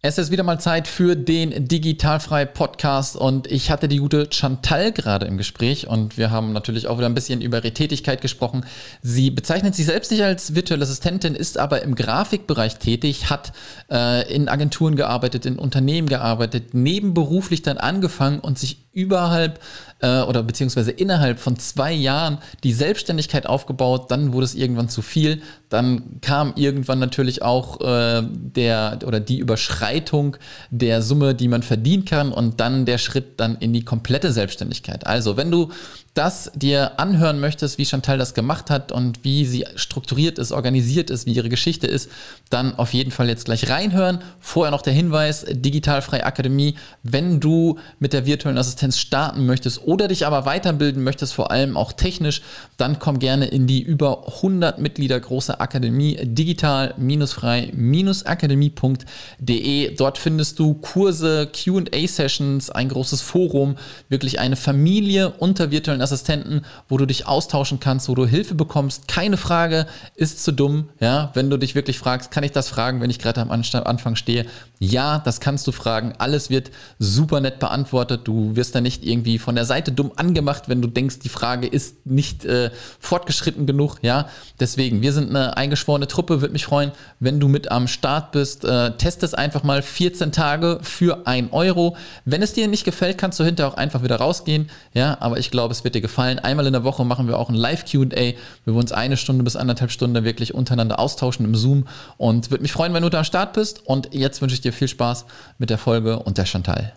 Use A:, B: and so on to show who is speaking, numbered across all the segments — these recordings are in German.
A: Es ist wieder mal Zeit für den Digitalfrei Podcast und ich hatte die gute Chantal gerade im Gespräch und wir haben natürlich auch wieder ein bisschen über ihre Tätigkeit gesprochen. Sie bezeichnet sich selbst nicht als virtuelle Assistentin, ist aber im Grafikbereich tätig, hat äh, in Agenturen gearbeitet, in Unternehmen gearbeitet, nebenberuflich dann angefangen und sich überhalb äh, oder beziehungsweise innerhalb von zwei Jahren die Selbstständigkeit aufgebaut. Dann wurde es irgendwann zu viel. Dann kam irgendwann natürlich auch äh, der oder die Überschreitung der Summe, die man verdienen kann und dann der Schritt dann in die komplette Selbstständigkeit. Also, wenn du das dir anhören möchtest, wie Chantal das gemacht hat und wie sie strukturiert ist, organisiert ist, wie ihre Geschichte ist, dann auf jeden Fall jetzt gleich reinhören. Vorher noch der Hinweis, Digitalfrei Akademie, wenn du mit der virtuellen Assistenz starten möchtest oder dich aber weiterbilden möchtest, vor allem auch technisch, dann komm gerne in die über 100 Mitglieder große Akademie digital-frei-akademie.de. Dort findest du Kurse, Q&A-Sessions, ein großes Forum, wirklich eine Familie unter virtuellen Assistenten, wo du dich austauschen kannst, wo du Hilfe bekommst. Keine Frage ist zu dumm. Ja, wenn du dich wirklich fragst, kann ich das fragen, wenn ich gerade am Anfang stehe? Ja, das kannst du fragen. Alles wird super nett beantwortet. Du wirst da nicht irgendwie von der Seite dumm angemacht, wenn du denkst, die Frage ist nicht äh, fortgeschritten genug. Ja, deswegen, wir sind eine eingeschworene Truppe. Würde mich freuen, wenn du mit am Start bist. Äh, test es einfach mal 14 Tage für 1 Euro. Wenn es dir nicht gefällt, kannst du hinterher auch einfach wieder rausgehen. Ja, aber ich glaube, es wird dir dir gefallen. Einmal in der Woche machen wir auch ein Live-QA, wo wir uns eine Stunde bis anderthalb Stunden wirklich untereinander austauschen im Zoom. Und würde mich freuen, wenn du da am Start bist. Und jetzt wünsche ich dir viel Spaß mit der Folge und der Chantal.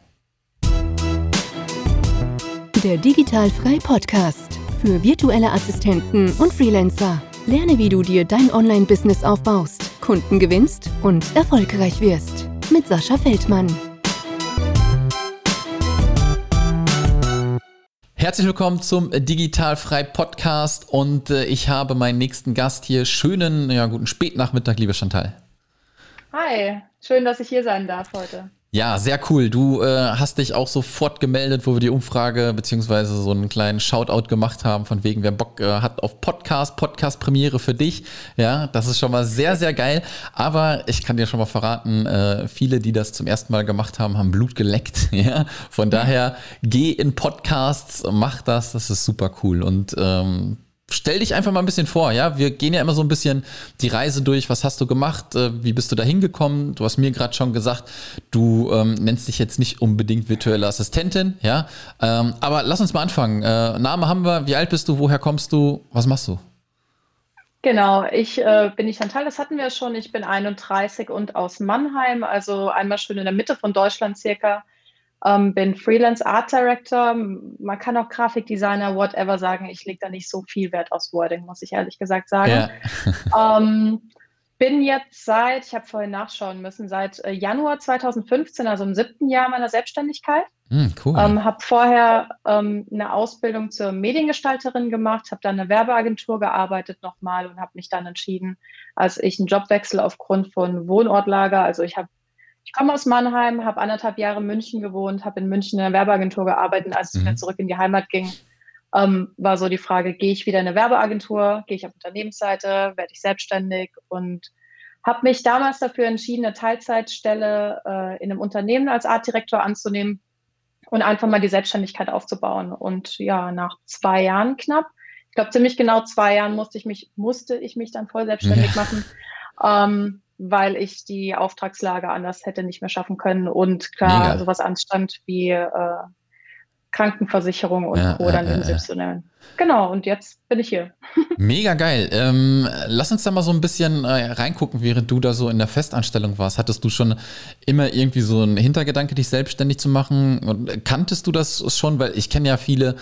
B: Der Digitalfrei Podcast für virtuelle Assistenten und Freelancer. Lerne, wie du dir dein Online-Business aufbaust, Kunden gewinnst und erfolgreich wirst. Mit Sascha Feldmann.
A: Herzlich willkommen zum Digitalfrei Podcast und äh, ich habe meinen nächsten Gast hier. Schönen, ja, guten Spätnachmittag, liebe Chantal.
C: Hi, schön, dass ich hier sein darf heute.
A: Ja, sehr cool. Du äh, hast dich auch sofort gemeldet, wo wir die Umfrage beziehungsweise so einen kleinen Shoutout gemacht haben, von wegen, wer Bock äh, hat auf Podcast, Podcast-Premiere für dich. Ja, das ist schon mal sehr, sehr geil. Aber ich kann dir schon mal verraten, äh, viele, die das zum ersten Mal gemacht haben, haben Blut geleckt. Ja, von daher geh in Podcasts, mach das, das ist super cool. Und ähm, stell dich einfach mal ein bisschen vor, ja. Wir gehen ja immer so ein bisschen die Reise durch. Was hast du gemacht? Äh, wie bist du da hingekommen? Du hast mir gerade schon gesagt, du ähm, nennst dich jetzt nicht unbedingt virtuelle Assistentin, ja. Ähm, aber lass uns mal anfangen. Äh, Name haben wir. Wie alt bist du? Woher kommst du? Was machst du?
C: Genau, ich äh, bin die Chantal, das hatten wir schon. Ich bin 31 und aus Mannheim, also einmal schön in der Mitte von Deutschland circa. Ähm, bin Freelance Art Director. Man kann auch Grafikdesigner, whatever sagen. Ich lege da nicht so viel Wert aufs Wording, muss ich ehrlich gesagt sagen. Ja. ähm, bin jetzt seit, ich habe vorhin nachschauen müssen, seit äh, Januar 2015, also im siebten Jahr meiner Selbstständigkeit. Mm, cool. Ähm, habe vorher ähm, eine Ausbildung zur Mediengestalterin gemacht, habe dann eine Werbeagentur gearbeitet nochmal und habe mich dann entschieden, als ich einen Jobwechsel aufgrund von Wohnortlager, also ich habe ich komme aus Mannheim, habe anderthalb Jahre in München gewohnt, habe in München in einer Werbeagentur gearbeitet. Als es mhm. wieder zurück in die Heimat ging, ähm, war so die Frage, gehe ich wieder in eine Werbeagentur, gehe ich auf Unternehmensseite, werde ich selbstständig und habe mich damals dafür entschieden, eine Teilzeitstelle äh, in einem Unternehmen als Artdirektor anzunehmen und einfach mal die Selbstständigkeit aufzubauen. Und ja, nach zwei Jahren knapp, ich glaube ziemlich genau zwei Jahren musste ich mich, musste ich mich dann voll selbstständig ja. machen. Ähm, weil ich die Auftragslage anders hätte nicht mehr schaffen können und klar Mega. sowas anstand wie äh, Krankenversicherung und ja, Co. dann äh, selbst zu nennen. Genau, und jetzt bin ich hier.
A: Mega geil. Ähm, lass uns da mal so ein bisschen äh, reingucken, während du da so in der Festanstellung warst. Hattest du schon immer irgendwie so einen Hintergedanke, dich selbstständig zu machen? Und kanntest du das schon? Weil ich kenne ja viele,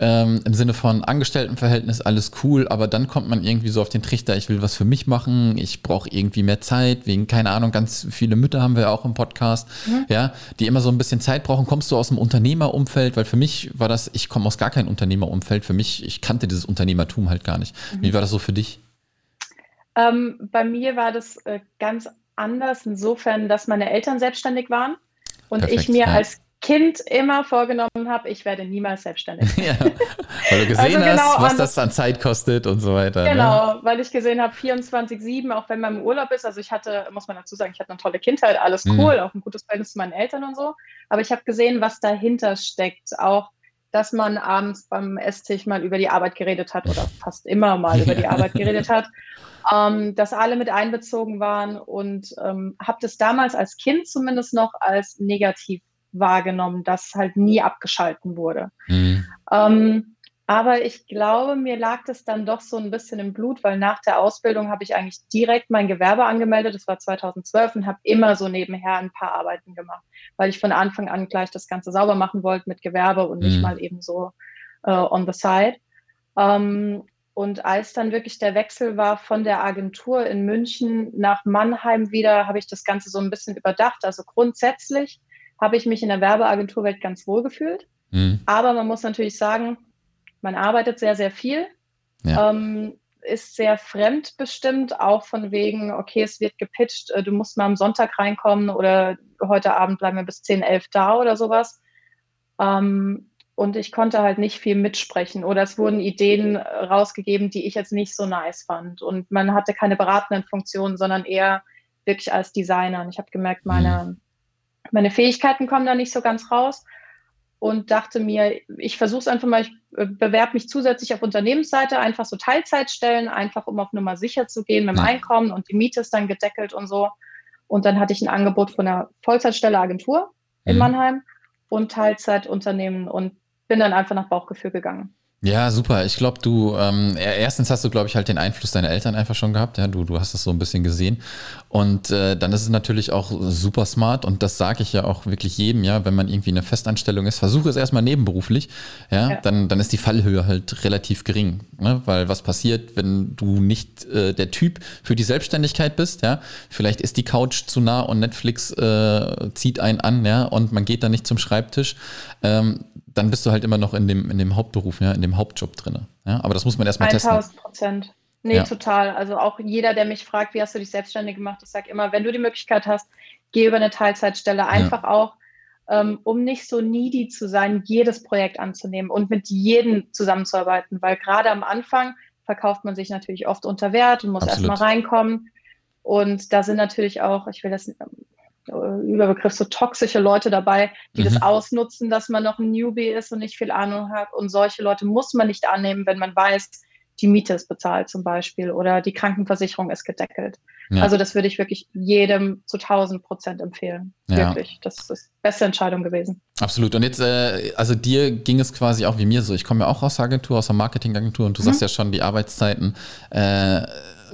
A: ähm, im Sinne von Angestelltenverhältnis alles cool, aber dann kommt man irgendwie so auf den Trichter, ich will was für mich machen, ich brauche irgendwie mehr Zeit, wegen, keine Ahnung, ganz viele Mütter haben wir auch im Podcast, mhm. ja, die immer so ein bisschen Zeit brauchen. Kommst du aus dem Unternehmerumfeld? Weil für mich war das, ich komme aus gar keinem Unternehmerumfeld, für mich, ich kannte dieses Unternehmertum halt gar nicht. Mhm. Wie war das so für dich?
C: Ähm, bei mir war das äh, ganz anders, insofern, dass meine Eltern selbstständig waren und Perfekt, ich mir ja. als Kind immer vorgenommen habe, ich werde niemals selbstständig. ja,
A: weil du gesehen also genau hast, was das an Zeit kostet und so weiter.
C: Ne? Genau, ne? weil ich gesehen habe, 24-7, auch wenn man im Urlaub ist, also ich hatte, muss man dazu sagen, ich hatte eine tolle Kindheit, alles mhm. cool, mhm. auch ein gutes Verhältnis zu meinen Eltern und so, aber ich habe gesehen, was dahinter steckt, auch dass man abends beim Esstisch mal über die Arbeit geredet hat oder fast immer mal über die Arbeit geredet hat, ähm, dass alle mit einbezogen waren und ähm, habe das damals als Kind zumindest noch als negativ wahrgenommen, dass halt nie abgeschalten wurde. Mhm. Ähm, aber ich glaube, mir lag das dann doch so ein bisschen im Blut, weil nach der Ausbildung habe ich eigentlich direkt mein Gewerbe angemeldet. Das war 2012 und habe immer so nebenher ein paar Arbeiten gemacht, weil ich von Anfang an gleich das Ganze sauber machen wollte mit Gewerbe und nicht mhm. mal eben so äh, on the side. Ähm, und als dann wirklich der Wechsel war von der Agentur in München nach Mannheim wieder, habe ich das Ganze so ein bisschen überdacht. Also grundsätzlich habe ich mich in der Werbeagenturwelt ganz wohl gefühlt. Mhm. Aber man muss natürlich sagen, man arbeitet sehr, sehr viel, ja. ähm, ist sehr fremdbestimmt, auch von wegen, okay, es wird gepitcht, äh, du musst mal am Sonntag reinkommen oder heute Abend bleiben wir bis 10, 11 da oder sowas. Ähm, und ich konnte halt nicht viel mitsprechen oder es wurden Ideen rausgegeben, die ich jetzt nicht so nice fand. Und man hatte keine beratenden Funktionen, sondern eher wirklich als Designer. Und ich habe gemerkt, meine, mhm. Meine Fähigkeiten kommen da nicht so ganz raus und dachte mir, ich versuche es einfach mal, ich äh, bewerbe mich zusätzlich auf Unternehmensseite, einfach so Teilzeitstellen, einfach um auf Nummer sicher zu gehen mit dem Einkommen und die Miete ist dann gedeckelt und so. Und dann hatte ich ein Angebot von einer Vollzeitstelle Agentur in mhm. Mannheim und Teilzeitunternehmen und bin dann einfach nach Bauchgefühl gegangen.
A: Ja, super. Ich glaube, du, ähm, erstens hast du, glaube ich, halt den Einfluss deiner Eltern einfach schon gehabt. Ja, du, du hast das so ein bisschen gesehen. Und äh, dann ist es natürlich auch super smart und das sage ich ja auch wirklich jedem, ja, wenn man irgendwie eine Festanstellung ist, versuche es erstmal nebenberuflich, ja, ja, Dann, dann ist die Fallhöhe halt relativ gering. Ne? Weil was passiert, wenn du nicht äh, der Typ für die Selbstständigkeit bist, ja, vielleicht ist die Couch zu nah und Netflix äh, zieht einen an, ja, und man geht dann nicht zum Schreibtisch. Ähm, dann bist du halt immer noch in dem, in dem Hauptberuf, ja, in dem Hauptjob drin. Ja? Aber das muss man erstmal testen.
C: 1000 Prozent. Nee, ja. total. Also auch jeder, der mich fragt, wie hast du dich selbstständig gemacht, ich sage immer, wenn du die Möglichkeit hast, geh über eine Teilzeitstelle. Einfach ja. auch, ähm, um nicht so needy zu sein, jedes Projekt anzunehmen und mit jedem zusammenzuarbeiten. Weil gerade am Anfang verkauft man sich natürlich oft unter Wert und muss erstmal reinkommen. Und da sind natürlich auch, ich will das Überbegriff so toxische Leute dabei, die mhm. das ausnutzen, dass man noch ein Newbie ist und nicht viel Ahnung hat. Und solche Leute muss man nicht annehmen, wenn man weiß, die Miete ist bezahlt zum Beispiel oder die Krankenversicherung ist gedeckelt. Ja. Also das würde ich wirklich jedem zu 1000 Prozent empfehlen. Ja. Wirklich. Das ist die beste Entscheidung gewesen.
A: Absolut. Und jetzt, äh, also dir ging es quasi auch wie mir so. Ich komme ja auch aus der Agentur, aus der Marketingagentur und du mhm. sagst ja schon, die Arbeitszeiten äh,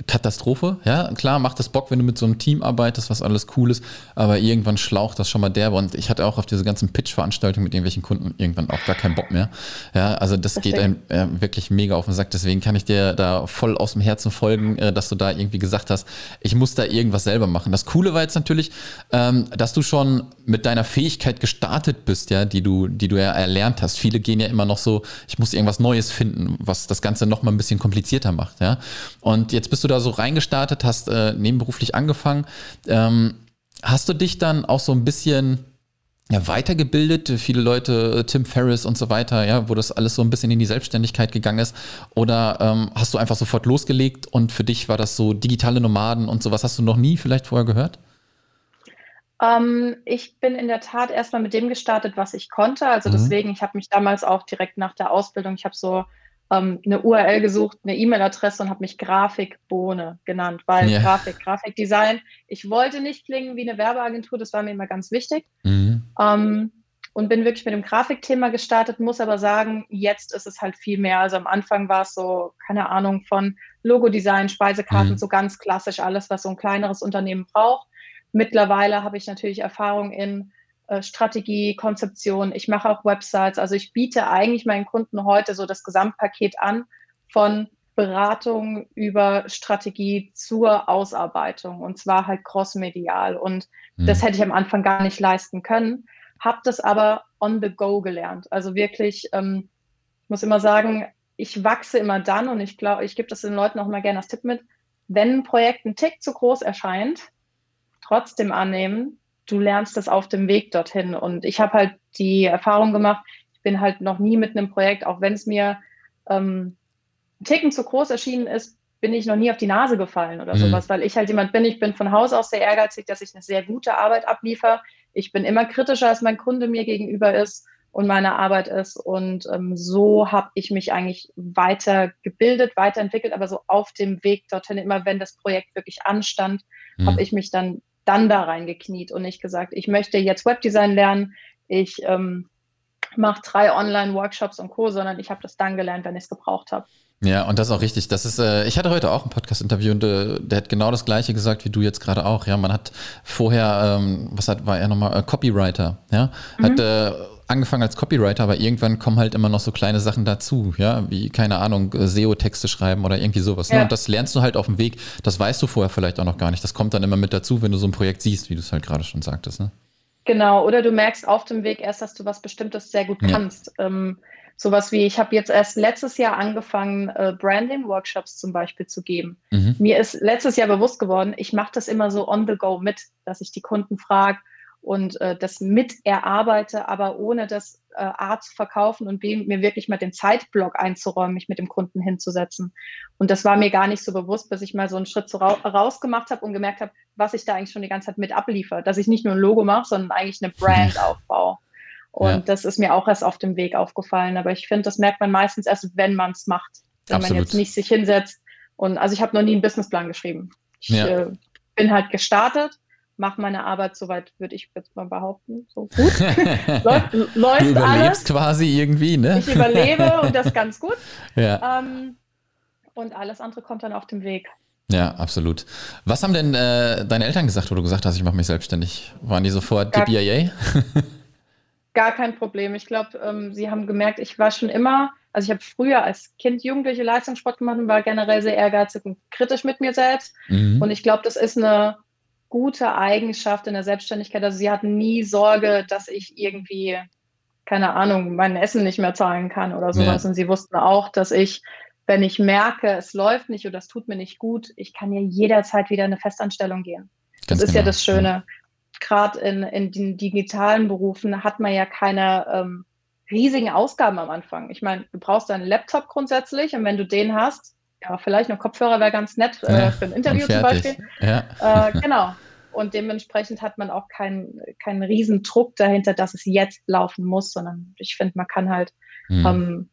A: Katastrophe. Ja, klar, macht es Bock, wenn du mit so einem Team arbeitest, was alles cool ist, aber irgendwann schlaucht das schon mal derbe. Und ich hatte auch auf diese ganzen Pitch-Veranstaltungen mit irgendwelchen Kunden irgendwann auch gar keinen Bock mehr. Ja, also das Deswegen. geht einem äh, wirklich mega auf den Sack. Deswegen kann ich dir da voll aus dem Herzen folgen, äh, dass du da irgendwie gesagt hast, ich muss da irgendwas selber machen. Das Coole war jetzt natürlich, ähm, dass du schon mit deiner Fähigkeit gestartet bist, ja, die du, die du ja erlernt hast. Viele gehen ja immer noch so, ich muss irgendwas Neues finden, was das Ganze noch mal ein bisschen komplizierter macht, ja. Und jetzt bist du da so reingestartet, hast äh, nebenberuflich angefangen. Ähm, hast du dich dann auch so ein bisschen ja, weitergebildet, viele Leute, Tim Ferriss und so weiter, ja, wo das alles so ein bisschen in die Selbstständigkeit gegangen ist? Oder ähm, hast du einfach sofort losgelegt und für dich war das so digitale Nomaden und sowas hast du noch nie vielleicht vorher gehört?
C: Ähm, ich bin in der Tat erstmal mit dem gestartet, was ich konnte. Also mhm. deswegen, ich habe mich damals auch direkt nach der Ausbildung, ich habe so ähm, eine URL gesucht, eine E-Mail-Adresse und habe mich Grafikbohne genannt, weil yeah. Grafik, Grafikdesign, ich wollte nicht klingen wie eine Werbeagentur, das war mir immer ganz wichtig. Mhm. Ähm, und bin wirklich mit dem Grafikthema gestartet, muss aber sagen, jetzt ist es halt viel mehr. Also am Anfang war es so, keine Ahnung, von Logodesign, Speisekarten, mhm. so ganz klassisch alles, was so ein kleineres Unternehmen braucht. Mittlerweile habe ich natürlich Erfahrung in äh, Strategie, Konzeption. Ich mache auch Websites. Also ich biete eigentlich meinen Kunden heute so das Gesamtpaket an von Beratung über Strategie zur Ausarbeitung und zwar halt crossmedial. Und mhm. das hätte ich am Anfang gar nicht leisten können, habe das aber on the go gelernt. Also wirklich, ähm, ich muss immer sagen, ich wachse immer dann und ich glaube, ich gebe das den Leuten auch mal gerne als Tipp mit, wenn ein Projekt ein Tick zu groß erscheint, trotzdem annehmen. Du lernst das auf dem Weg dorthin. Und ich habe halt die Erfahrung gemacht, ich bin halt noch nie mit einem Projekt, auch wenn es mir ähm, Ticken zu groß erschienen ist, bin ich noch nie auf die Nase gefallen oder mhm. sowas, weil ich halt jemand bin, ich bin von Haus aus sehr ehrgeizig, dass ich eine sehr gute Arbeit abliefere. Ich bin immer kritischer, als mein Kunde mir gegenüber ist und meine Arbeit ist. Und ähm, so habe ich mich eigentlich weiter gebildet, weiterentwickelt, aber so auf dem Weg dorthin, immer wenn das Projekt wirklich anstand, mhm. habe ich mich dann, dann da reingekniet und nicht gesagt, ich möchte jetzt Webdesign lernen, ich ähm, mache drei Online-Workshops und Co., sondern ich habe das dann gelernt, wenn ich es gebraucht habe.
A: Ja, und das ist auch richtig. Das ist, äh, ich hatte heute auch ein Podcast-Interview und äh, der hat genau das Gleiche gesagt wie du jetzt gerade auch. Ja, man hat vorher, ähm, was hat, war er nochmal, äh, Copywriter, ja, mhm. hat äh, angefangen als Copywriter, aber irgendwann kommen halt immer noch so kleine Sachen dazu, ja, wie, keine Ahnung, äh, SEO-Texte schreiben oder irgendwie sowas. Ne? Ja. Und das lernst du halt auf dem Weg. Das weißt du vorher vielleicht auch noch gar nicht. Das kommt dann immer mit dazu, wenn du so ein Projekt siehst, wie du es halt gerade schon sagtest, ne?
C: Genau, oder du merkst auf dem Weg erst, dass du was Bestimmtes sehr gut kannst. Ja. Ähm, sowas wie, ich habe jetzt erst letztes Jahr angefangen, äh, Branding-Workshops zum Beispiel zu geben. Mhm. Mir ist letztes Jahr bewusst geworden, ich mache das immer so on the go mit, dass ich die Kunden frage und äh, das mit erarbeite, aber ohne das äh, A zu verkaufen und B, mir wirklich mal den Zeitblock einzuräumen, mich mit dem Kunden hinzusetzen. Und das war mir gar nicht so bewusst, bis ich mal so einen Schritt so ra rausgemacht habe und gemerkt habe, was ich da eigentlich schon die ganze Zeit mit abliefere. Dass ich nicht nur ein Logo mache, sondern eigentlich eine Brand aufbaue. Und ja. das ist mir auch erst auf dem Weg aufgefallen. Aber ich finde, das merkt man meistens erst, wenn man es macht. Wenn Absolut. man jetzt nicht sich hinsetzt. Und also ich habe noch nie einen Businessplan geschrieben. Ich ja. äh, bin halt gestartet, mache meine Arbeit soweit, würde ich jetzt mal behaupten, so gut. läuft, läuft
A: du überlebst alles. quasi irgendwie, ne?
C: Ich überlebe und das ganz gut. Ja. Ähm, und alles andere kommt dann auf dem Weg.
A: Ja, absolut. Was haben denn äh, deine Eltern gesagt, wo du gesagt hast, ich mache mich selbstständig? Waren die sofort gar, DBIA?
C: gar kein Problem. Ich glaube, ähm, sie haben gemerkt, ich war schon immer, also ich habe früher als Kind Jugendliche Leistungssport gemacht und war generell sehr ehrgeizig und kritisch mit mir selbst. Mhm. Und ich glaube, das ist eine gute Eigenschaft in der Selbstständigkeit. Also sie hatten nie Sorge, dass ich irgendwie, keine Ahnung, mein Essen nicht mehr zahlen kann oder sowas. Ja. Und sie wussten auch, dass ich, wenn ich merke, es läuft nicht oder es tut mir nicht gut, ich kann ja jederzeit wieder in eine Festanstellung gehen. Ganz das ist genau. ja das Schöne. Gerade in, in den digitalen Berufen hat man ja keine ähm, riesigen Ausgaben am Anfang. Ich meine, du brauchst einen Laptop grundsätzlich und wenn du den hast, ja, vielleicht noch Kopfhörer wäre ganz nett äh, ja, für ein Interview zum Beispiel. Ja. Äh, genau. Und dementsprechend hat man auch keinen keinen riesen Druck dahinter, dass es jetzt laufen muss, sondern ich finde, man kann halt mhm. ähm,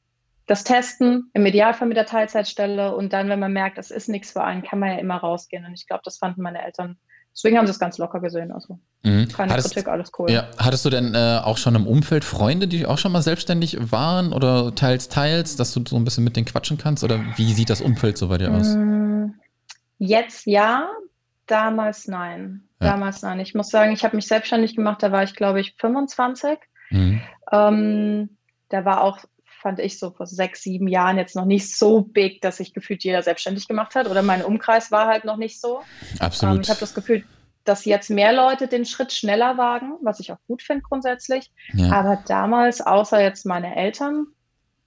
C: das testen, im Idealfall mit der Teilzeitstelle und dann, wenn man merkt, es ist nichts für einen, kann man ja immer rausgehen. Und ich glaube, das fanden meine Eltern Deswegen haben sie es ganz locker gesehen. Also mhm. keine
A: hattest, Kritik, alles cool. Ja. Hattest du denn äh, auch schon im Umfeld Freunde, die auch schon mal selbstständig waren oder teils, teils, dass du so ein bisschen mit denen quatschen kannst? Oder wie sieht das Umfeld so bei dir aus? Mm,
C: jetzt ja, damals nein. Ja. Damals nein. Ich muss sagen, ich habe mich selbstständig gemacht, da war ich, glaube ich, 25. Mhm. Ähm, da war auch fand ich so vor sechs, sieben Jahren jetzt noch nicht so big, dass sich gefühlt jeder selbstständig gemacht hat oder mein Umkreis war halt noch nicht so.
A: Absolut. Ähm,
C: ich habe das Gefühl, dass jetzt mehr Leute den Schritt schneller wagen, was ich auch gut finde grundsätzlich. Ja. Aber damals, außer jetzt meine Eltern,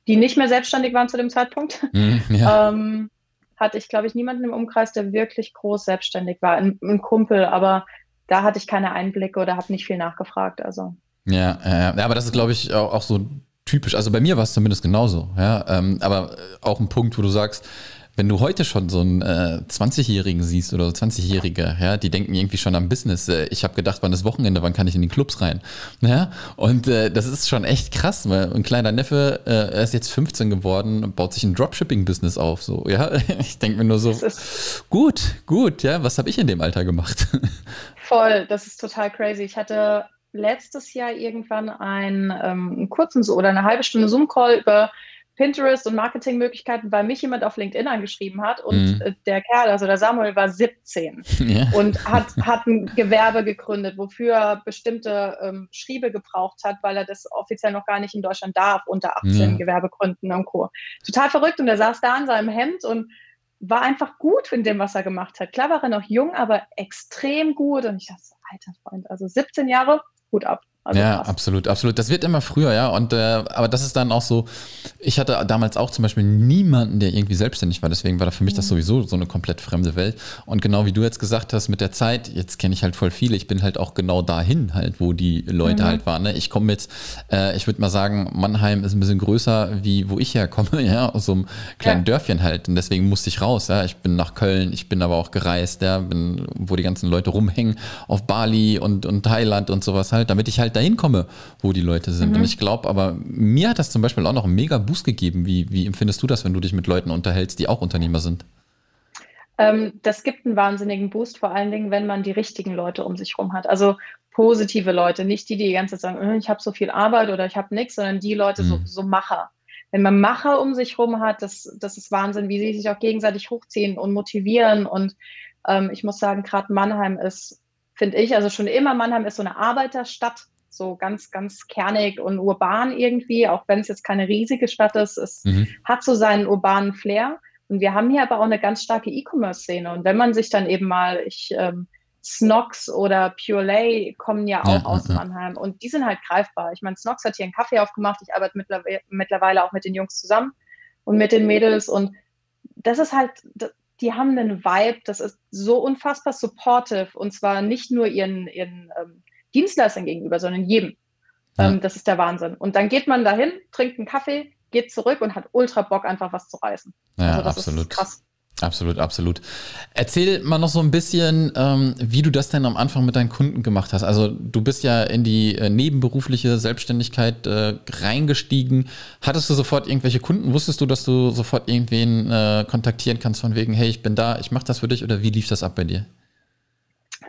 C: die nicht mehr selbstständig waren zu dem Zeitpunkt, mhm, ja. ähm, hatte ich, glaube ich, niemanden im Umkreis, der wirklich groß selbstständig war. Ein, ein Kumpel, aber da hatte ich keine Einblicke oder habe nicht viel nachgefragt. Also.
A: Ja, ja, aber das ist, glaube ich, auch, auch so typisch. Also bei mir war es zumindest genauso. Ja, ähm, aber äh, auch ein Punkt, wo du sagst, wenn du heute schon so einen äh, 20-Jährigen siehst oder 20-Jährige, ja, die denken irgendwie schon am Business. Äh, ich habe gedacht, wann ist Wochenende, wann kann ich in die Clubs rein? Ja, und äh, das ist schon echt krass, weil ein kleiner Neffe, äh, er ist jetzt 15 geworden und baut sich ein Dropshipping-Business auf. So, ja, ich denke mir nur so, gut, gut, ja, was habe ich in dem Alter gemacht?
C: Voll, das ist total crazy. Ich hatte letztes Jahr irgendwann einen, ähm, einen kurzen oder eine halbe Stunde Zoom-Call über Pinterest und Marketingmöglichkeiten, weil mich jemand auf LinkedIn angeschrieben hat und mhm. Äh, der Kerl, also der Samuel, war 17 ja. und hat, hat ein Gewerbe gegründet, wofür er bestimmte ähm, Schriebe gebraucht hat, weil er das offiziell noch gar nicht in Deutschland darf, unter 18 ja. Gewerbe gründen und Co. Total verrückt und er saß da in seinem Hemd und war einfach gut in dem, was er gemacht hat. Klar war er noch jung, aber extrem gut und ich dachte, alter Freund, also 17 Jahre, Hut ab.
A: Also ja, krass. absolut, absolut. Das wird immer früher, ja. Und äh, aber das ist dann auch so. Ich hatte damals auch zum Beispiel niemanden, der irgendwie selbstständig war. Deswegen war da für mich mhm. das sowieso so eine komplett fremde Welt. Und genau wie du jetzt gesagt hast, mit der Zeit, jetzt kenne ich halt voll viele. Ich bin halt auch genau dahin, halt, wo die Leute mhm. halt waren. Ne? Ich komme jetzt, äh, ich würde mal sagen, Mannheim ist ein bisschen größer, wie wo ich herkomme, ja, aus so einem kleinen ja. Dörfchen halt. Und deswegen musste ich raus. Ja. Ich bin nach Köln, ich bin aber auch gereist, ja, bin, wo die ganzen Leute rumhängen, auf Bali und, und Thailand und sowas halt, damit ich halt dahin komme, wo die Leute sind. Mhm. Und ich glaube, aber mir hat das zum Beispiel auch noch einen mega Boost gegeben. Wie, wie empfindest du das, wenn du dich mit Leuten unterhältst, die auch Unternehmer sind?
C: Ähm, das gibt einen wahnsinnigen Boost, vor allen Dingen, wenn man die richtigen Leute um sich herum hat. Also positive Leute, nicht die, die die ganze Zeit sagen, äh, ich habe so viel Arbeit oder ich habe nichts, sondern die Leute, mhm. so, so Macher. Wenn man Macher um sich herum hat, das, das ist Wahnsinn, wie sie sich auch gegenseitig hochziehen und motivieren. Und ähm, ich muss sagen, gerade Mannheim ist finde ich. Also schon immer, Mannheim ist so eine Arbeiterstadt, so ganz, ganz kernig und urban irgendwie, auch wenn es jetzt keine riesige Stadt ist. Es mhm. hat so seinen urbanen Flair. Und wir haben hier aber auch eine ganz starke E-Commerce-Szene. Und wenn man sich dann eben mal, ich, ähm, Snox oder Pure Lay kommen ja auch ja, aus ja. Mannheim und die sind halt greifbar. Ich meine, Snox hat hier einen Kaffee aufgemacht. Ich arbeite mittlerweile, mittlerweile auch mit den Jungs zusammen und mit den Mädels und das ist halt, die haben einen Vibe, das ist so unfassbar supportive und zwar nicht nur ihren, ihren ähm, Dienstleistern gegenüber, sondern jedem. Ja. Ähm, das ist der Wahnsinn. Und dann geht man dahin, trinkt einen Kaffee, geht zurück und hat ultra Bock, einfach was zu reißen.
A: Ja, also das absolut. ist krass. Absolut, absolut. Erzähl mal noch so ein bisschen, ähm, wie du das denn am Anfang mit deinen Kunden gemacht hast. Also du bist ja in die äh, nebenberufliche Selbstständigkeit äh, reingestiegen. Hattest du sofort irgendwelche Kunden? Wusstest du, dass du sofort irgendwen äh, kontaktieren kannst von wegen, hey, ich bin da, ich mache das für dich oder wie lief das ab bei dir?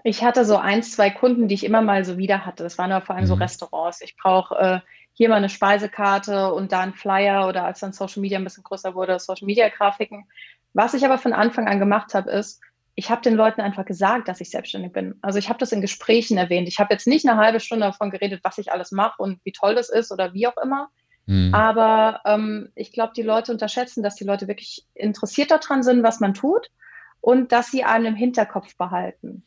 C: Ich hatte so ein, zwei Kunden, die ich immer mal so wieder hatte. Das waren aber vor allem mhm. so Restaurants. Ich brauche äh, hier mal eine Speisekarte und da ein Flyer oder als dann Social Media ein bisschen größer wurde, Social Media Grafiken. Was ich aber von Anfang an gemacht habe, ist, ich habe den Leuten einfach gesagt, dass ich selbstständig bin. Also ich habe das in Gesprächen erwähnt. Ich habe jetzt nicht eine halbe Stunde davon geredet, was ich alles mache und wie toll das ist oder wie auch immer. Mhm. Aber ähm, ich glaube, die Leute unterschätzen, dass die Leute wirklich interessiert daran sind, was man tut und dass sie einen im Hinterkopf behalten.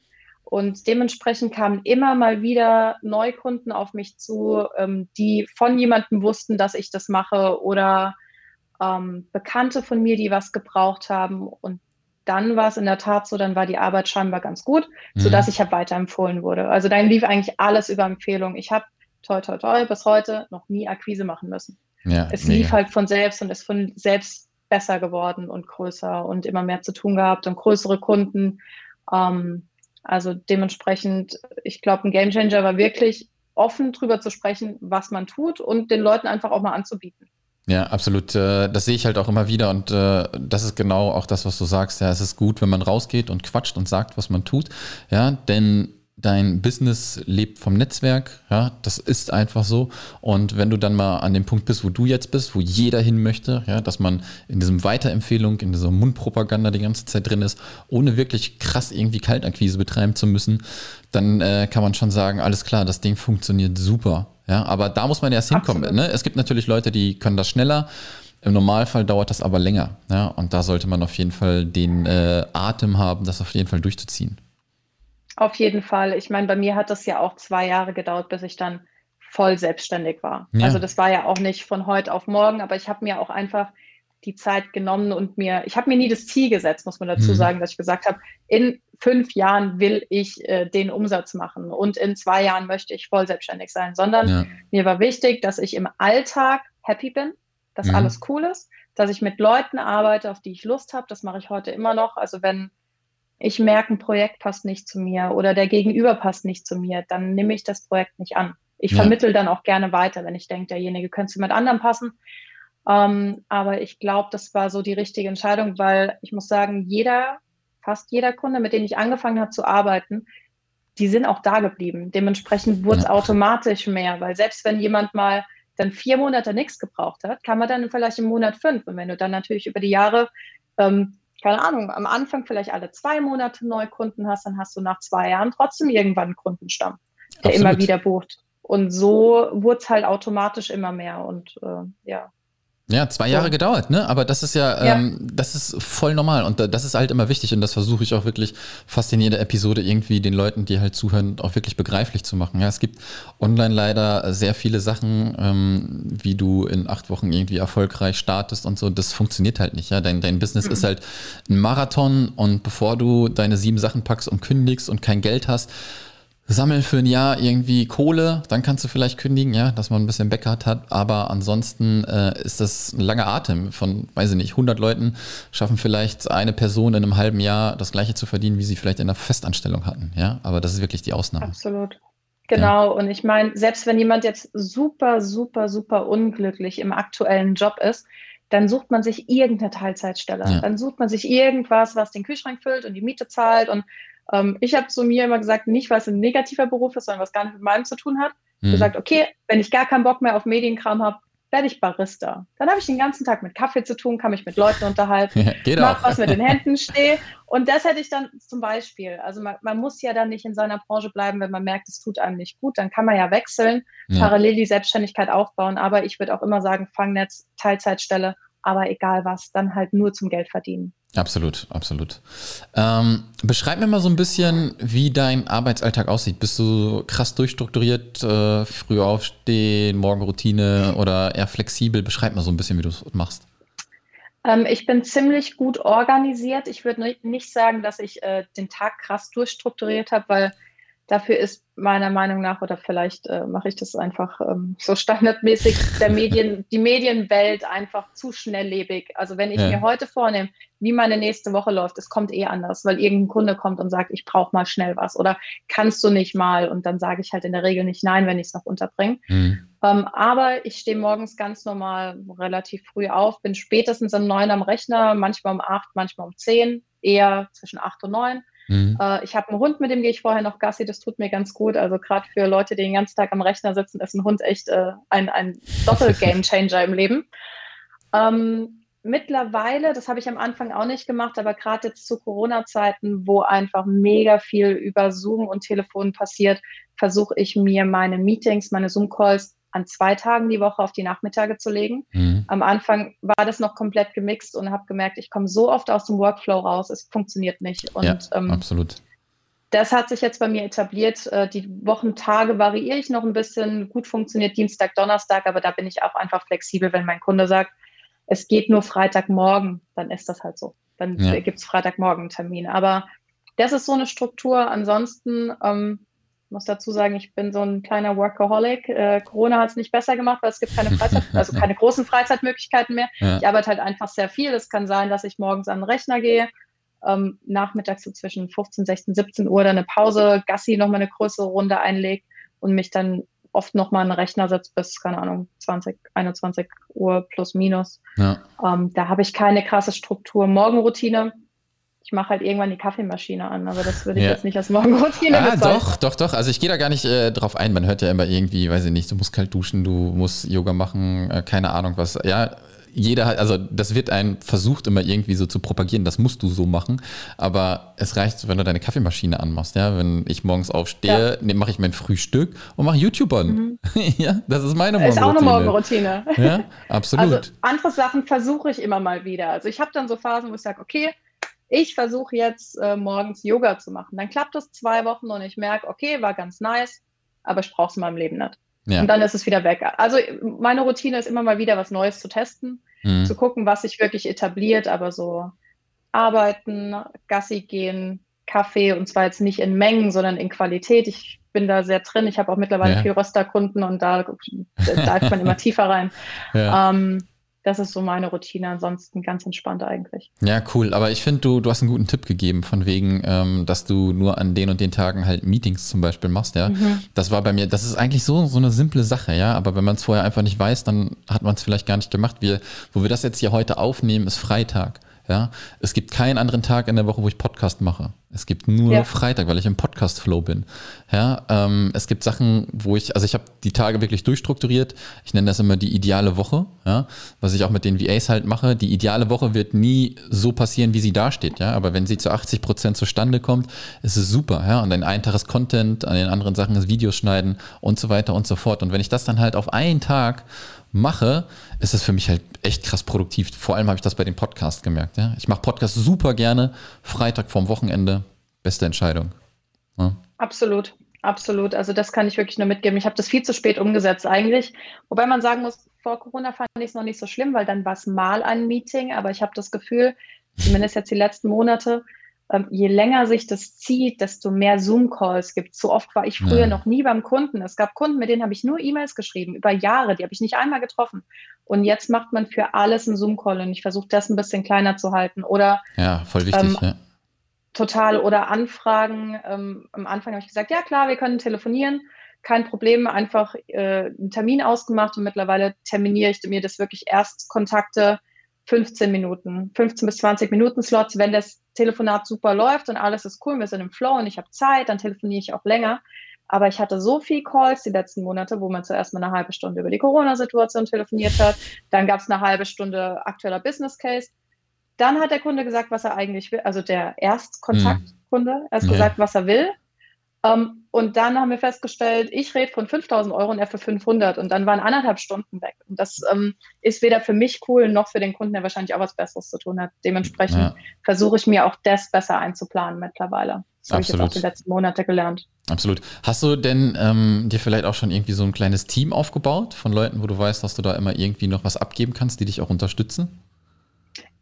C: Und dementsprechend kamen immer mal wieder Neukunden auf mich zu, ähm, die von jemandem wussten, dass ich das mache oder ähm, Bekannte von mir, die was gebraucht haben. Und dann war es in der Tat so, dann war die Arbeit scheinbar ganz gut, mhm. sodass ich halt weiterempfohlen wurde. Also dann lief eigentlich alles über Empfehlung. Ich habe toi toi toi bis heute noch nie Akquise machen müssen. Ja, es mega. lief halt von selbst und ist von selbst besser geworden und größer und immer mehr zu tun gehabt und größere Kunden. Ähm, also dementsprechend, ich glaube, ein Gamechanger war wirklich offen drüber zu sprechen, was man tut und den Leuten einfach auch mal anzubieten.
A: Ja, absolut. Äh, das sehe ich halt auch immer wieder und äh, das ist genau auch das, was du sagst. Ja, es ist gut, wenn man rausgeht und quatscht und sagt, was man tut. Ja, denn dein Business lebt vom Netzwerk, ja, das ist einfach so. Und wenn du dann mal an dem Punkt bist, wo du jetzt bist, wo jeder hin möchte, ja, dass man in diesem Weiterempfehlung, in dieser Mundpropaganda die ganze Zeit drin ist, ohne wirklich krass irgendwie Kaltakquise betreiben zu müssen, dann äh, kann man schon sagen, alles klar, das Ding funktioniert super. Ja, aber da muss man erst hinkommen. Ne? Es gibt natürlich Leute, die können das schneller. Im Normalfall dauert das aber länger. Ja? Und da sollte man auf jeden Fall den äh, Atem haben, das auf jeden Fall durchzuziehen.
C: Auf jeden Fall. Ich meine, bei mir hat das ja auch zwei Jahre gedauert, bis ich dann voll selbstständig war. Ja. Also das war ja auch nicht von heute auf morgen, aber ich habe mir auch einfach die Zeit genommen und mir, ich habe mir nie das Ziel gesetzt, muss man dazu mhm. sagen, dass ich gesagt habe, in fünf Jahren will ich äh, den Umsatz machen und in zwei Jahren möchte ich voll selbstständig sein, sondern ja. mir war wichtig, dass ich im Alltag happy bin, dass mhm. alles cool ist, dass ich mit Leuten arbeite, auf die ich Lust habe. Das mache ich heute immer noch. Also wenn ich merke, ein Projekt passt nicht zu mir oder der Gegenüber passt nicht zu mir, dann nehme ich das Projekt nicht an. Ich ja. vermittel dann auch gerne weiter, wenn ich denke, derjenige könnte mit anderen passen. Ähm, aber ich glaube, das war so die richtige Entscheidung, weil ich muss sagen, jeder, fast jeder Kunde, mit dem ich angefangen habe zu arbeiten, die sind auch da geblieben. Dementsprechend wurde es ja. automatisch mehr, weil selbst wenn jemand mal dann vier Monate nichts gebraucht hat, kann man dann vielleicht im Monat fünf. Und wenn du dann natürlich über die Jahre ähm, keine Ahnung, am Anfang vielleicht alle zwei Monate Neukunden hast, dann hast du nach zwei Jahren trotzdem irgendwann einen Kundenstamm, der Absolut. immer wieder bucht. Und so wurde es halt automatisch immer mehr und äh, ja.
A: Ja, zwei Jahre so. gedauert, ne? Aber das ist ja, ja. Ähm, das ist voll normal und das ist halt immer wichtig und das versuche ich auch wirklich fast in jeder Episode irgendwie den Leuten, die halt zuhören, auch wirklich begreiflich zu machen. Ja, es gibt online leider sehr viele Sachen, ähm, wie du in acht Wochen irgendwie erfolgreich startest und so. Das funktioniert halt nicht. Ja, dein, dein Business mhm. ist halt ein Marathon und bevor du deine sieben Sachen packst und kündigst und kein Geld hast, sammel für ein Jahr irgendwie Kohle, dann kannst du vielleicht kündigen, ja, dass man ein bisschen Backup hat. Aber ansonsten äh, ist das ein langer Atem von, weiß ich nicht, 100 Leuten schaffen vielleicht eine Person in einem halben Jahr das gleiche zu verdienen, wie sie vielleicht in einer Festanstellung hatten, ja. Aber das ist wirklich die Ausnahme.
C: Absolut. Genau. Ja. Und ich meine, selbst wenn jemand jetzt super, super, super unglücklich im aktuellen Job ist, dann sucht man sich irgendeine Teilzeitstelle. Ja. Dann sucht man sich irgendwas, was den Kühlschrank füllt und die Miete zahlt und ähm, ich habe zu mir immer gesagt, nicht weil es ein negativer Beruf ist, sondern was gar nicht mit meinem zu tun hat. Mhm. Gesagt, okay, wenn ich gar keinen Bock mehr auf Medienkram habe, werde ich Barista. Dann habe ich den ganzen Tag mit Kaffee zu tun, kann mich mit Leuten unterhalten, ja, mach was mit den Händen stehe. Und das hätte ich dann zum Beispiel. Also man, man, muss ja dann nicht in seiner Branche bleiben, wenn man merkt, es tut einem nicht gut. Dann kann man ja wechseln, ja. parallel die Selbstständigkeit aufbauen. Aber ich würde auch immer sagen, Fangnetz, Teilzeitstelle, aber egal was, dann halt nur zum Geld verdienen.
A: Absolut, absolut. Ähm, beschreib mir mal so ein bisschen, wie dein Arbeitsalltag aussieht. Bist du krass durchstrukturiert, äh, früh aufstehen, Morgenroutine oder eher flexibel? Beschreib mal so ein bisschen, wie du es machst.
C: Ähm, ich bin ziemlich gut organisiert. Ich würde nicht sagen, dass ich äh, den Tag krass durchstrukturiert habe, weil Dafür ist meiner Meinung nach, oder vielleicht äh, mache ich das einfach ähm, so standardmäßig, der Medien, die Medienwelt einfach zu schnelllebig. Also wenn ich ja. mir heute vornehme, wie meine nächste Woche läuft, es kommt eh anders, weil irgendein Kunde kommt und sagt, ich brauche mal schnell was oder kannst du nicht mal? Und dann sage ich halt in der Regel nicht nein, wenn ich es noch unterbringe. Mhm. Ähm, aber ich stehe morgens ganz normal relativ früh auf, bin spätestens um neun am Rechner, manchmal um acht, manchmal um zehn, eher zwischen acht und neun Mhm. Äh, ich habe einen Hund, mit dem gehe ich vorher noch Gassi, das tut mir ganz gut. Also gerade für Leute, die den ganzen Tag am Rechner sitzen, ist ein Hund echt äh, ein, ein Doppel-Game-Changer im Leben. Ähm, mittlerweile, das habe ich am Anfang auch nicht gemacht, aber gerade jetzt zu Corona-Zeiten, wo einfach mega viel über Zoom und Telefon passiert, versuche ich mir meine Meetings, meine Zoom-Calls an zwei Tagen die Woche auf die Nachmittage zu legen. Mhm. Am Anfang war das noch komplett gemixt und habe gemerkt, ich komme so oft aus dem Workflow raus, es funktioniert nicht. Und,
A: ja, ähm, absolut.
C: Das hat sich jetzt bei mir etabliert. Äh, die Wochentage variiere ich noch ein bisschen. Gut funktioniert Dienstag, Donnerstag, aber da bin ich auch einfach flexibel, wenn mein Kunde sagt, es geht nur Freitagmorgen, dann ist das halt so. Dann ja. gibt es Freitagmorgen einen Termin. Aber das ist so eine Struktur. Ansonsten ähm, muss dazu sagen, ich bin so ein kleiner Workaholic. Äh, Corona hat es nicht besser gemacht, weil es gibt keine Freizeit, also keine großen Freizeitmöglichkeiten mehr. Ja. Ich arbeite halt einfach sehr viel. Es kann sein, dass ich morgens an den Rechner gehe, ähm, nachmittags so zwischen 15, 16, 17 Uhr dann eine Pause, Gassi nochmal eine größere Runde einlegt und mich dann oft nochmal an den Rechner setzt bis, keine Ahnung, 20, 21 Uhr plus minus. Ja. Ähm, da habe ich keine krasse Struktur. Morgenroutine ich mache halt irgendwann die Kaffeemaschine an, aber das würde ich ja. jetzt nicht als Morgenroutine
A: ah, bezeichnen. Doch, doch, doch. Also ich gehe da gar nicht äh, drauf ein. Man hört ja immer irgendwie, weiß ich nicht, du musst kalt duschen, du musst Yoga machen, äh, keine Ahnung was. Ja, jeder hat, also das wird ein versucht immer irgendwie so zu propagieren, das musst du so machen, aber es reicht, wenn du deine Kaffeemaschine anmachst, ja, wenn ich morgens aufstehe, ja. mache ich mein Frühstück und mache YouTube an. Mhm. ja, das ist meine Morgenroutine. Ist auch eine
C: Morgenroutine.
A: Ja, absolut.
C: Also andere Sachen versuche ich immer mal wieder. Also ich habe dann so Phasen, wo ich sage, okay, ich versuche jetzt äh, morgens Yoga zu machen. Dann klappt das zwei Wochen und ich merke, okay, war ganz nice, aber ich brauche es in meinem Leben nicht. Ja. Und dann ist es wieder weg. Also meine Routine ist immer mal wieder was Neues zu testen, mhm. zu gucken, was sich wirklich etabliert, aber so arbeiten, Gassi gehen, Kaffee und zwar jetzt nicht in Mengen, sondern in Qualität. Ich bin da sehr drin. Ich habe auch mittlerweile ja. viel Rösterkunden und da, da ist man immer tiefer rein. Ja. Ähm, das ist so meine Routine. Ansonsten ganz entspannt eigentlich.
A: Ja, cool. Aber ich finde, du, du hast einen guten Tipp gegeben, von wegen, ähm, dass du nur an den und den Tagen halt Meetings zum Beispiel machst, ja. Mhm. Das war bei mir, das ist eigentlich so, so eine simple Sache, ja. Aber wenn man es vorher einfach nicht weiß, dann hat man es vielleicht gar nicht gemacht. Wir, wo wir das jetzt hier heute aufnehmen, ist Freitag. Ja, es gibt keinen anderen Tag in der Woche, wo ich Podcast mache. Es gibt nur ja. Freitag, weil ich im Podcast-Flow bin. Ja, ähm, es gibt Sachen, wo ich, also ich habe die Tage wirklich durchstrukturiert. Ich nenne das immer die ideale Woche, ja, was ich auch mit den VAs halt mache. Die ideale Woche wird nie so passieren, wie sie dasteht, ja. Aber wenn sie zu 80 Prozent zustande kommt, ist es super, ja. Und an einen Tag ist Content, an den anderen Sachen ist Videos schneiden und so weiter und so fort. Und wenn ich das dann halt auf einen Tag mache, ist es für mich halt echt krass produktiv. Vor allem habe ich das bei dem Podcast gemerkt. Ja? Ich mache Podcasts super gerne. Freitag vorm Wochenende, beste Entscheidung.
C: Ja? Absolut, absolut. Also das kann ich wirklich nur mitgeben. Ich habe das viel zu spät umgesetzt eigentlich. Wobei man sagen muss, vor Corona fand ich es noch nicht so schlimm, weil dann war es mal ein Meeting. Aber ich habe das Gefühl, zumindest jetzt die letzten Monate, ähm, je länger sich das zieht, desto mehr Zoom-Calls gibt. So oft war ich früher ja. noch nie beim Kunden. Es gab Kunden, mit denen habe ich nur E-Mails geschrieben, über Jahre, die habe ich nicht einmal getroffen. Und jetzt macht man für alles einen Zoom-Call und ich versuche das ein bisschen kleiner zu halten. Oder
A: ja, voll wichtig, ähm, ja.
C: Total. Oder Anfragen. Ähm, am Anfang habe ich gesagt, ja klar, wir können telefonieren. Kein Problem, einfach äh, einen Termin ausgemacht und mittlerweile terminiere ich mir das wirklich erst Kontakte 15 Minuten, 15 bis 20 Minuten Slots. Wenn das Telefonat super läuft und alles ist cool, wir sind im Flow und ich habe Zeit, dann telefoniere ich auch länger. Aber ich hatte so viel Calls die letzten Monate, wo man zuerst mal eine halbe Stunde über die Corona-Situation telefoniert hat. Dann gab es eine halbe Stunde aktueller Business Case. Dann hat der Kunde gesagt, was er eigentlich will, also der Erstkontaktkunde, er hat ja. gesagt, was er will. Um, ähm, und dann haben wir festgestellt, ich rede von 5000 Euro und er für 500 und dann waren anderthalb Stunden weg. Und das um, ähm, ist weder für mich cool noch für den Kunden, der wahrscheinlich auch was Besseres zu tun hat. Dementsprechend ja. versuche ich mir auch das besser einzuplanen mittlerweile. Das habe ich jetzt auch die letzten Monate gelernt.
A: Absolut. Hast du denn ähm, dir vielleicht auch schon irgendwie so ein kleines Team aufgebaut von Leuten, wo du weißt, dass du da immer irgendwie noch was abgeben kannst, die dich auch unterstützen?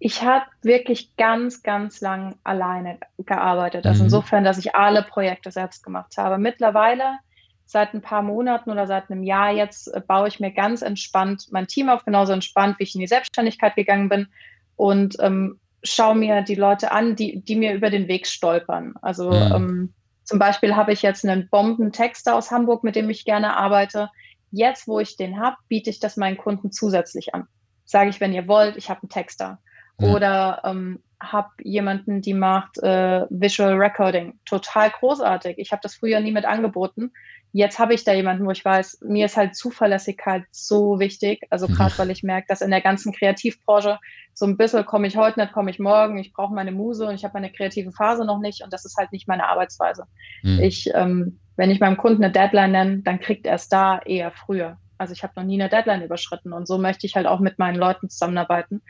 C: Ich habe wirklich ganz, ganz lang alleine gearbeitet. Also mhm. insofern, dass ich alle Projekte selbst gemacht habe. Mittlerweile, seit ein paar Monaten oder seit einem Jahr jetzt, äh, baue ich mir ganz entspannt mein Team auf, genauso entspannt, wie ich in die Selbstständigkeit gegangen bin. Und ähm, schaue mir die Leute an, die, die mir über den Weg stolpern. Also mhm. ähm, zum Beispiel habe ich jetzt einen Bombentexter aus Hamburg, mit dem ich gerne arbeite. Jetzt, wo ich den habe, biete ich das meinen Kunden zusätzlich an. Sage ich, wenn ihr wollt, ich habe einen Texter. Oder ähm, habe jemanden, die macht äh, Visual Recording. Total großartig. Ich habe das früher nie mit angeboten. Jetzt habe ich da jemanden, wo ich weiß, mir ist halt Zuverlässigkeit so wichtig. Also gerade, mhm. weil ich merke, dass in der ganzen Kreativbranche so ein bisschen komme ich heute nicht, komme ich morgen. Ich brauche meine Muse und ich habe meine kreative Phase noch nicht. Und das ist halt nicht meine Arbeitsweise. Mhm. Ich, ähm, wenn ich meinem Kunden eine Deadline nenne, dann kriegt er es da eher früher. Also ich habe noch nie eine Deadline überschritten und so möchte ich halt auch mit meinen Leuten zusammenarbeiten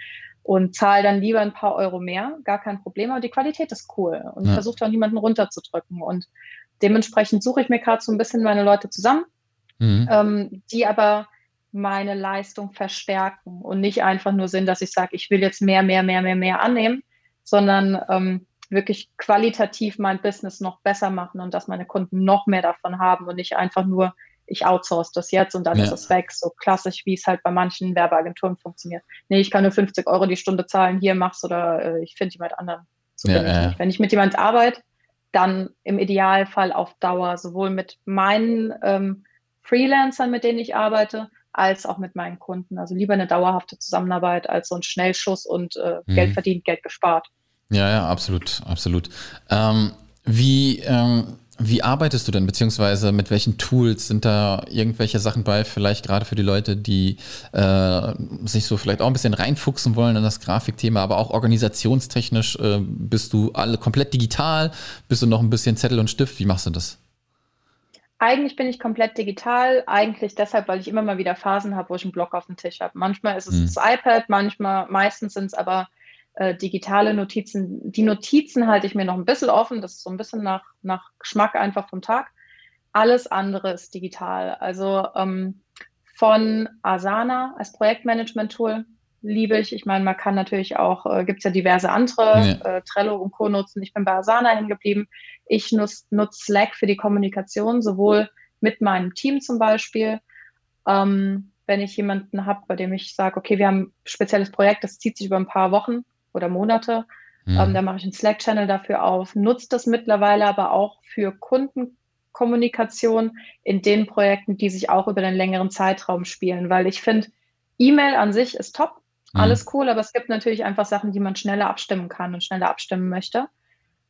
C: und zahle dann lieber ein paar Euro mehr, gar kein Problem, aber die Qualität ist cool und ja. versuche auch niemanden runterzudrücken. Und dementsprechend suche ich mir gerade so ein bisschen meine Leute zusammen, mhm. ähm, die aber meine Leistung verstärken und nicht einfach nur sind, dass ich sage, ich will jetzt mehr, mehr, mehr, mehr, mehr annehmen, sondern ähm, wirklich qualitativ mein Business noch besser machen und dass meine Kunden noch mehr davon haben und nicht einfach nur ich outsource das jetzt und dann ja. ist es weg. So klassisch, wie es halt bei manchen Werbeagenturen funktioniert. Nee, ich kann nur 50 Euro die Stunde zahlen, hier mach's oder äh, ich finde jemand anderen. So ja, ich ja. nicht. Wenn ich mit jemand arbeite, dann im Idealfall auf Dauer, sowohl mit meinen ähm, Freelancern, mit denen ich arbeite, als auch mit meinen Kunden. Also lieber eine dauerhafte Zusammenarbeit als so ein Schnellschuss und äh, mhm. Geld verdient, Geld gespart.
A: Ja, ja, absolut, absolut. Ähm, wie ähm wie arbeitest du denn, beziehungsweise mit welchen Tools sind da irgendwelche Sachen bei, vielleicht gerade für die Leute, die äh, sich so vielleicht auch ein bisschen reinfuchsen wollen in das Grafikthema, aber auch organisationstechnisch äh, bist du alle komplett digital, bist du noch ein bisschen Zettel und Stift, wie machst du das?
C: Eigentlich bin ich komplett digital, eigentlich deshalb, weil ich immer mal wieder Phasen habe, wo ich einen Block auf dem Tisch habe. Manchmal ist es hm. das iPad, manchmal, meistens sind es aber äh, digitale Notizen. Die Notizen halte ich mir noch ein bisschen offen, das ist so ein bisschen nach, nach Geschmack einfach vom Tag. Alles andere ist digital. Also ähm, von Asana als Projektmanagement-Tool liebe ich. Ich meine, man kann natürlich auch, äh, gibt es ja diverse andere, ja. äh, Trello und Co. nutzen. Ich bin bei Asana hängen geblieben. Ich nutze nutz Slack für die Kommunikation, sowohl mit meinem Team zum Beispiel. Ähm, wenn ich jemanden habe, bei dem ich sage, okay, wir haben ein spezielles Projekt, das zieht sich über ein paar Wochen, oder Monate. Mhm. Ähm, da mache ich einen Slack-Channel dafür auf, nutze das mittlerweile aber auch für Kundenkommunikation in den Projekten, die sich auch über den längeren Zeitraum spielen, weil ich finde, E-Mail an sich ist top, mhm. alles cool, aber es gibt natürlich einfach Sachen, die man schneller abstimmen kann und schneller abstimmen möchte.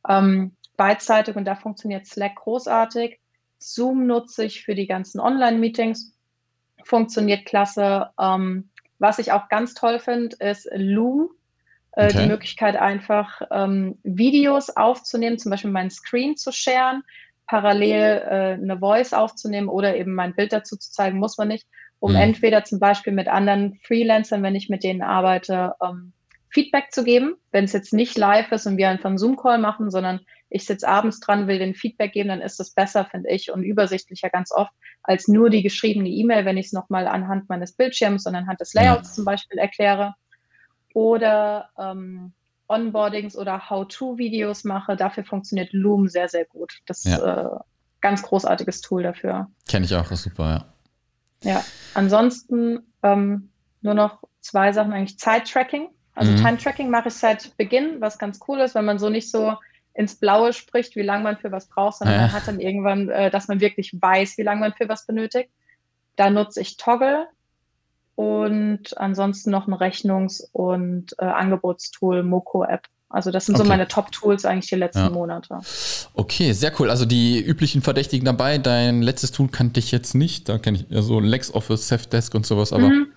C: Ähm, beidseitig und da funktioniert Slack großartig. Zoom nutze ich für die ganzen Online-Meetings, funktioniert klasse. Ähm, was ich auch ganz toll finde, ist Loom. Äh, okay. Die Möglichkeit einfach ähm, Videos aufzunehmen, zum Beispiel meinen Screen zu sharen, parallel äh, eine Voice aufzunehmen oder eben mein Bild dazu zu zeigen, muss man nicht, um mhm. entweder zum Beispiel mit anderen Freelancern, wenn ich mit denen arbeite, ähm, Feedback zu geben, wenn es jetzt nicht live ist und wir einfach einen Zoom-Call machen, sondern ich sitze abends dran, will den Feedback geben, dann ist das besser, finde ich, und übersichtlicher ganz oft, als nur die geschriebene E-Mail, wenn ich es nochmal anhand meines Bildschirms und anhand des Layouts ja. zum Beispiel erkläre. Oder ähm, Onboardings oder How-To-Videos mache. Dafür funktioniert Loom sehr, sehr gut. Das ist ja. äh, ganz großartiges Tool dafür.
A: Kenne ich auch, ist super,
C: ja. Ja, ansonsten ähm, nur noch zwei Sachen eigentlich. Zeit-Tracking also mhm. Time-Tracking mache ich seit Beginn, was ganz cool ist, wenn man so nicht so ins Blaue spricht, wie lange man für was braucht, sondern ja. man hat dann irgendwann, äh, dass man wirklich weiß, wie lange man für was benötigt. Da nutze ich Toggle und ansonsten noch ein Rechnungs- und äh, Angebotstool, Moco-App. Also das sind okay. so meine Top-Tools eigentlich die letzten ja. Monate.
A: Okay, sehr cool. Also die üblichen Verdächtigen dabei. Dein letztes Tool kannte ich jetzt nicht. Da kenne ich ja so LexOffice, Safdesk und sowas, aber mhm.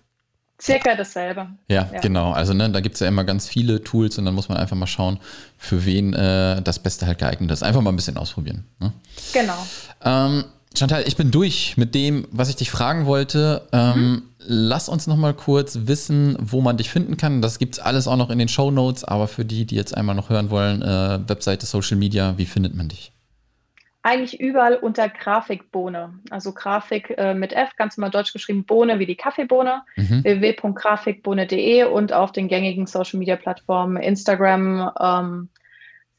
C: Circa dasselbe.
A: Ja, ja. genau. Also ne, da gibt es ja immer ganz viele Tools und dann muss man einfach mal schauen, für wen äh, das Beste halt geeignet ist. Einfach mal ein bisschen ausprobieren. Ne?
C: Genau.
A: Ähm, Chantal, ich bin durch mit dem, was ich dich fragen wollte. Ähm, mhm. Lass uns noch mal kurz wissen, wo man dich finden kann. Das gibt es alles auch noch in den Show Notes, aber für die, die jetzt einmal noch hören wollen, äh, Webseite, Social Media, wie findet man dich?
C: eigentlich überall unter Grafikbohne. Also Grafik äh, mit F, ganz normal deutsch geschrieben, Bohne wie die Kaffeebohne, mhm. www.grafikbohne.de und auf den gängigen Social Media Plattformen Instagram, ähm,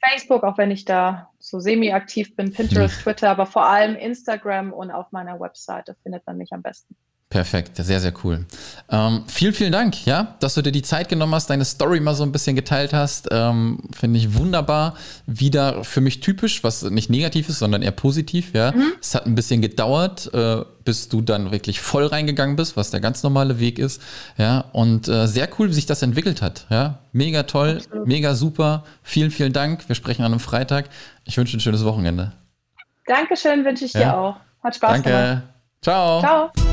C: Facebook, auch wenn ich da so semi-aktiv bin, Pinterest, mhm. Twitter, aber vor allem Instagram und auf meiner Webseite findet man mich am besten.
A: Perfekt, sehr, sehr cool. Ähm, vielen, vielen Dank, ja, dass du dir die Zeit genommen hast, deine Story mal so ein bisschen geteilt hast. Ähm, Finde ich wunderbar. Wieder für mich typisch, was nicht negativ ist, sondern eher positiv, ja. Mhm. Es hat ein bisschen gedauert, äh, bis du dann wirklich voll reingegangen bist, was der ganz normale Weg ist, ja. Und äh, sehr cool, wie sich das entwickelt hat, ja. Mega toll, Absolut. mega super. Vielen, vielen Dank. Wir sprechen an einem Freitag. Ich wünsche ein schönes Wochenende.
C: Dankeschön, wünsche ich ja. dir auch. Hat Spaß
A: Danke. gemacht. Ciao. Ciao.